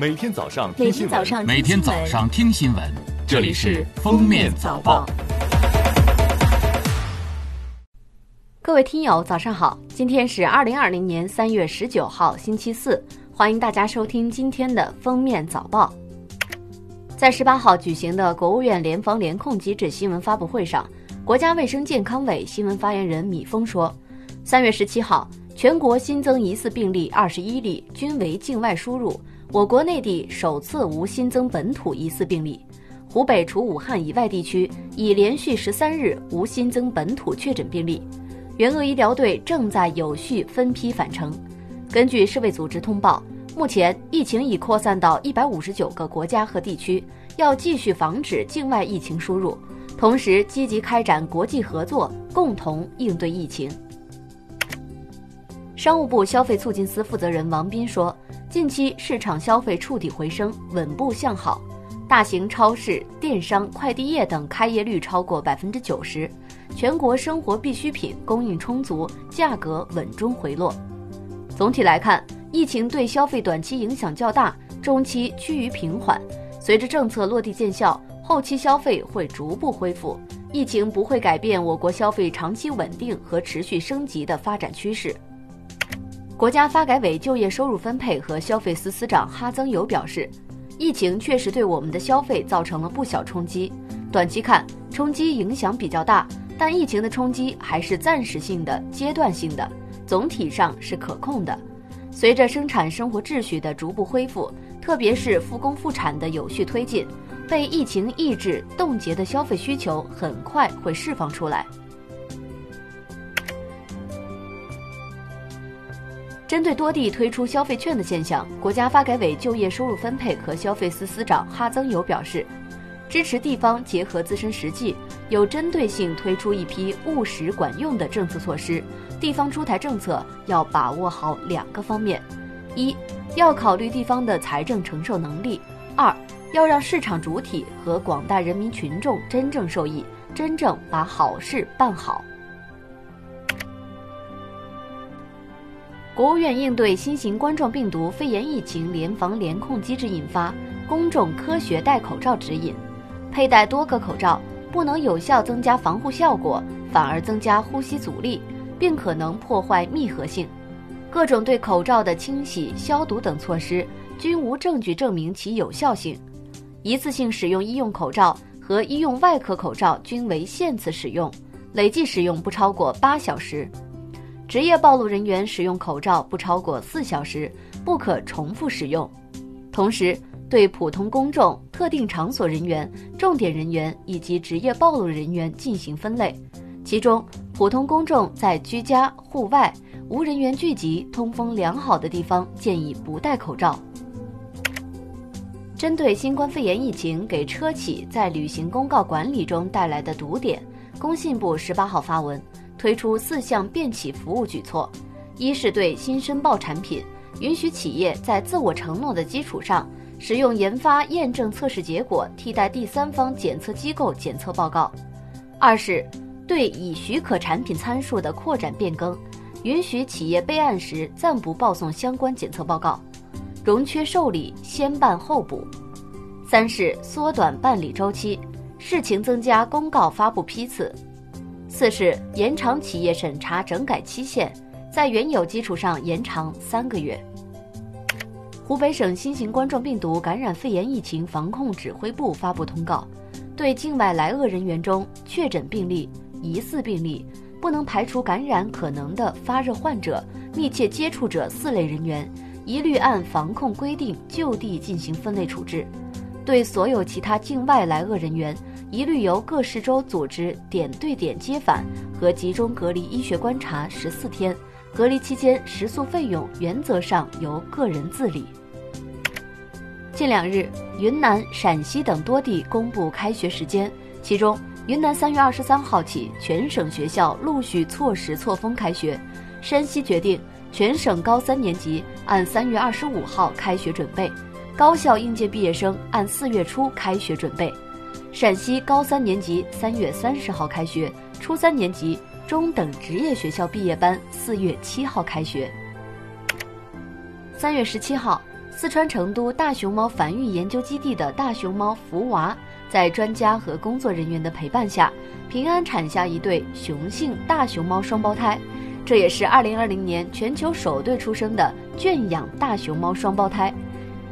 每天早上听新闻，每天早上听新闻，这里是《封面早报》。各位听友，早上好！今天是二零二零年三月十九号，星期四，欢迎大家收听今天的《封面早报》。在十八号举行的国务院联防联控机制新闻发布会上，国家卫生健康委新闻发言人米峰说，三月十七号，全国新增疑似病例二十一例，均为境外输入。我国内地首次无新增本土疑似病例，湖北除武汉以外地区已连续十三日无新增本土确诊病例。援鄂医疗队正在有序分批返程。根据世卫组织通报，目前疫情已扩散到一百五十九个国家和地区，要继续防止境外疫情输入，同时积极开展国际合作，共同应对疫情。商务部消费促进司负责人王斌说。近期市场消费触底回升，稳步向好，大型超市、电商、快递业等开业率超过百分之九十，全国生活必需品供应充足，价格稳中回落。总体来看，疫情对消费短期影响较大，中期趋于平缓。随着政策落地见效，后期消费会逐步恢复，疫情不会改变我国消费长期稳定和持续升级的发展趋势。国家发改委就业收入分配和消费司司长哈增友表示，疫情确实对我们的消费造成了不小冲击。短期看，冲击影响比较大，但疫情的冲击还是暂时性的、阶段性的，总体上是可控的。随着生产生活秩序的逐步恢复，特别是复工复产的有序推进，被疫情抑制冻结的消费需求很快会释放出来。针对多地推出消费券的现象，国家发改委就业收入分配和消费司司长哈增友表示，支持地方结合自身实际，有针对性推出一批务实管用的政策措施。地方出台政策要把握好两个方面：一要考虑地方的财政承受能力；二要让市场主体和广大人民群众真正受益，真正把好事办好。国务院应对新型冠状病毒肺炎疫情联防联控机制印发《公众科学戴口罩指引》，佩戴多个口罩不能有效增加防护效果，反而增加呼吸阻力，并可能破坏密合性。各种对口罩的清洗、消毒等措施均无证据证明其有效性。一次性使用医用口罩和医用外科口罩均为限次使用，累计使用不超过八小时。职业暴露人员使用口罩不超过四小时，不可重复使用。同时，对普通公众、特定场所人员、重点人员以及职业暴露人员进行分类。其中，普通公众在居家、户外、无人员聚集、通风良好的地方，建议不戴口罩。针对新冠肺炎疫情给车企在履行公告管理中带来的堵点，工信部十八号发文。推出四项便企服务举措：一是对新申报产品，允许企业在自我承诺的基础上，使用研发验证测试结果替代第三方检测机构检测报告；二是对已许可产品参数的扩展变更，允许企业备案时暂不报送相关检测报告，容缺受理先办后补；三是缩短办理周期，事情增加公告发布批次。四是延长企业审查整改期限，在原有基础上延长三个月。湖北省新型冠状病毒感染肺炎疫情防控指挥部发布通告，对境外来鄂人员中确诊病例、疑似病例、不能排除感染可能的发热患者、密切接触者四类人员，一律按防控规定就地进行分类处置；对所有其他境外来鄂人员。一律由各市州组织点对点接返和集中隔离医学观察十四天，隔离期间食宿费用原则上由个人自理。近两日，云南、陕西等多地公布开学时间，其中云南三月二十三号起全省学校陆续错时错峰开学，山西决定全省高三年级按三月二十五号开学准备，高校应届毕业生按四月初开学准备。陕西高三年级三月三十号开学，初三年级、中等职业学校毕业班四月七号开学。三月十七号，四川成都大熊猫繁育研究基地的大熊猫福娃，在专家和工作人员的陪伴下，平安产下一对雄性大熊猫双胞胎，这也是2020年全球首对出生的圈养大熊猫双胞胎。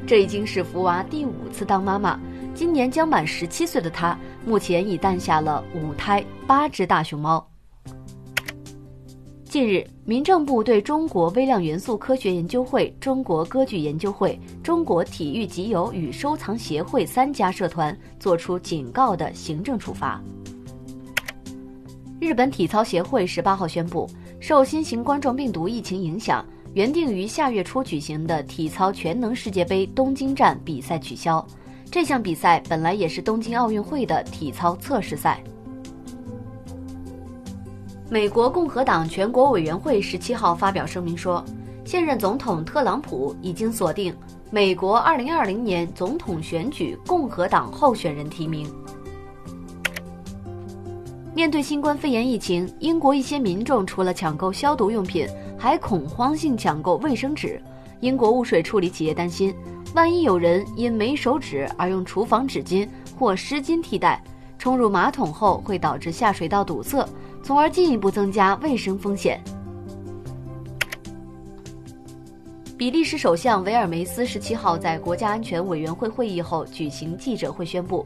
这已经是福娃第五次当妈妈，今年将满十七岁的她，目前已诞下了五胎八只大熊猫。近日，民政部对中国微量元素科学研究会、中国歌剧研究会、中国体育集邮与收藏协会三家社团作出警告的行政处罚。日本体操协会十八号宣布，受新型冠状病毒疫情影响，原定于下月初举行的体操全能世界杯东京站比赛取消。这项比赛本来也是东京奥运会的体操测试赛。美国共和党全国委员会十七号发表声明说，现任总统特朗普已经锁定美国二零二零年总统选举共和党候选人提名。面对新冠肺炎疫情，英国一些民众除了抢购消毒用品，还恐慌性抢购卫生纸。英国污水处理企业担心，万一有人因没手纸而用厨房纸巾或湿巾替代，冲入马桶后会导致下水道堵塞。从而进一步增加卫生风险。比利时首相维尔梅斯十七号在国家安全委员会会议后举行记者会，宣布，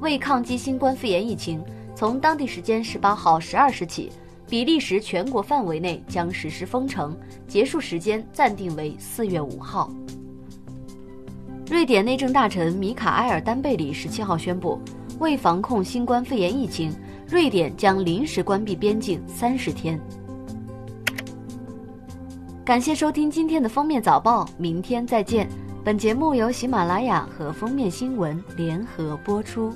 为抗击新冠肺炎疫情，从当地时间十八号十二时起，比利时全国范围内将实施封城，结束时间暂定为四月五号。瑞典内政大臣米卡埃尔丹贝里十七号宣布，为防控新冠肺炎疫情。瑞典将临时关闭边境三十天。感谢收听今天的封面早报，明天再见。本节目由喜马拉雅和封面新闻联合播出。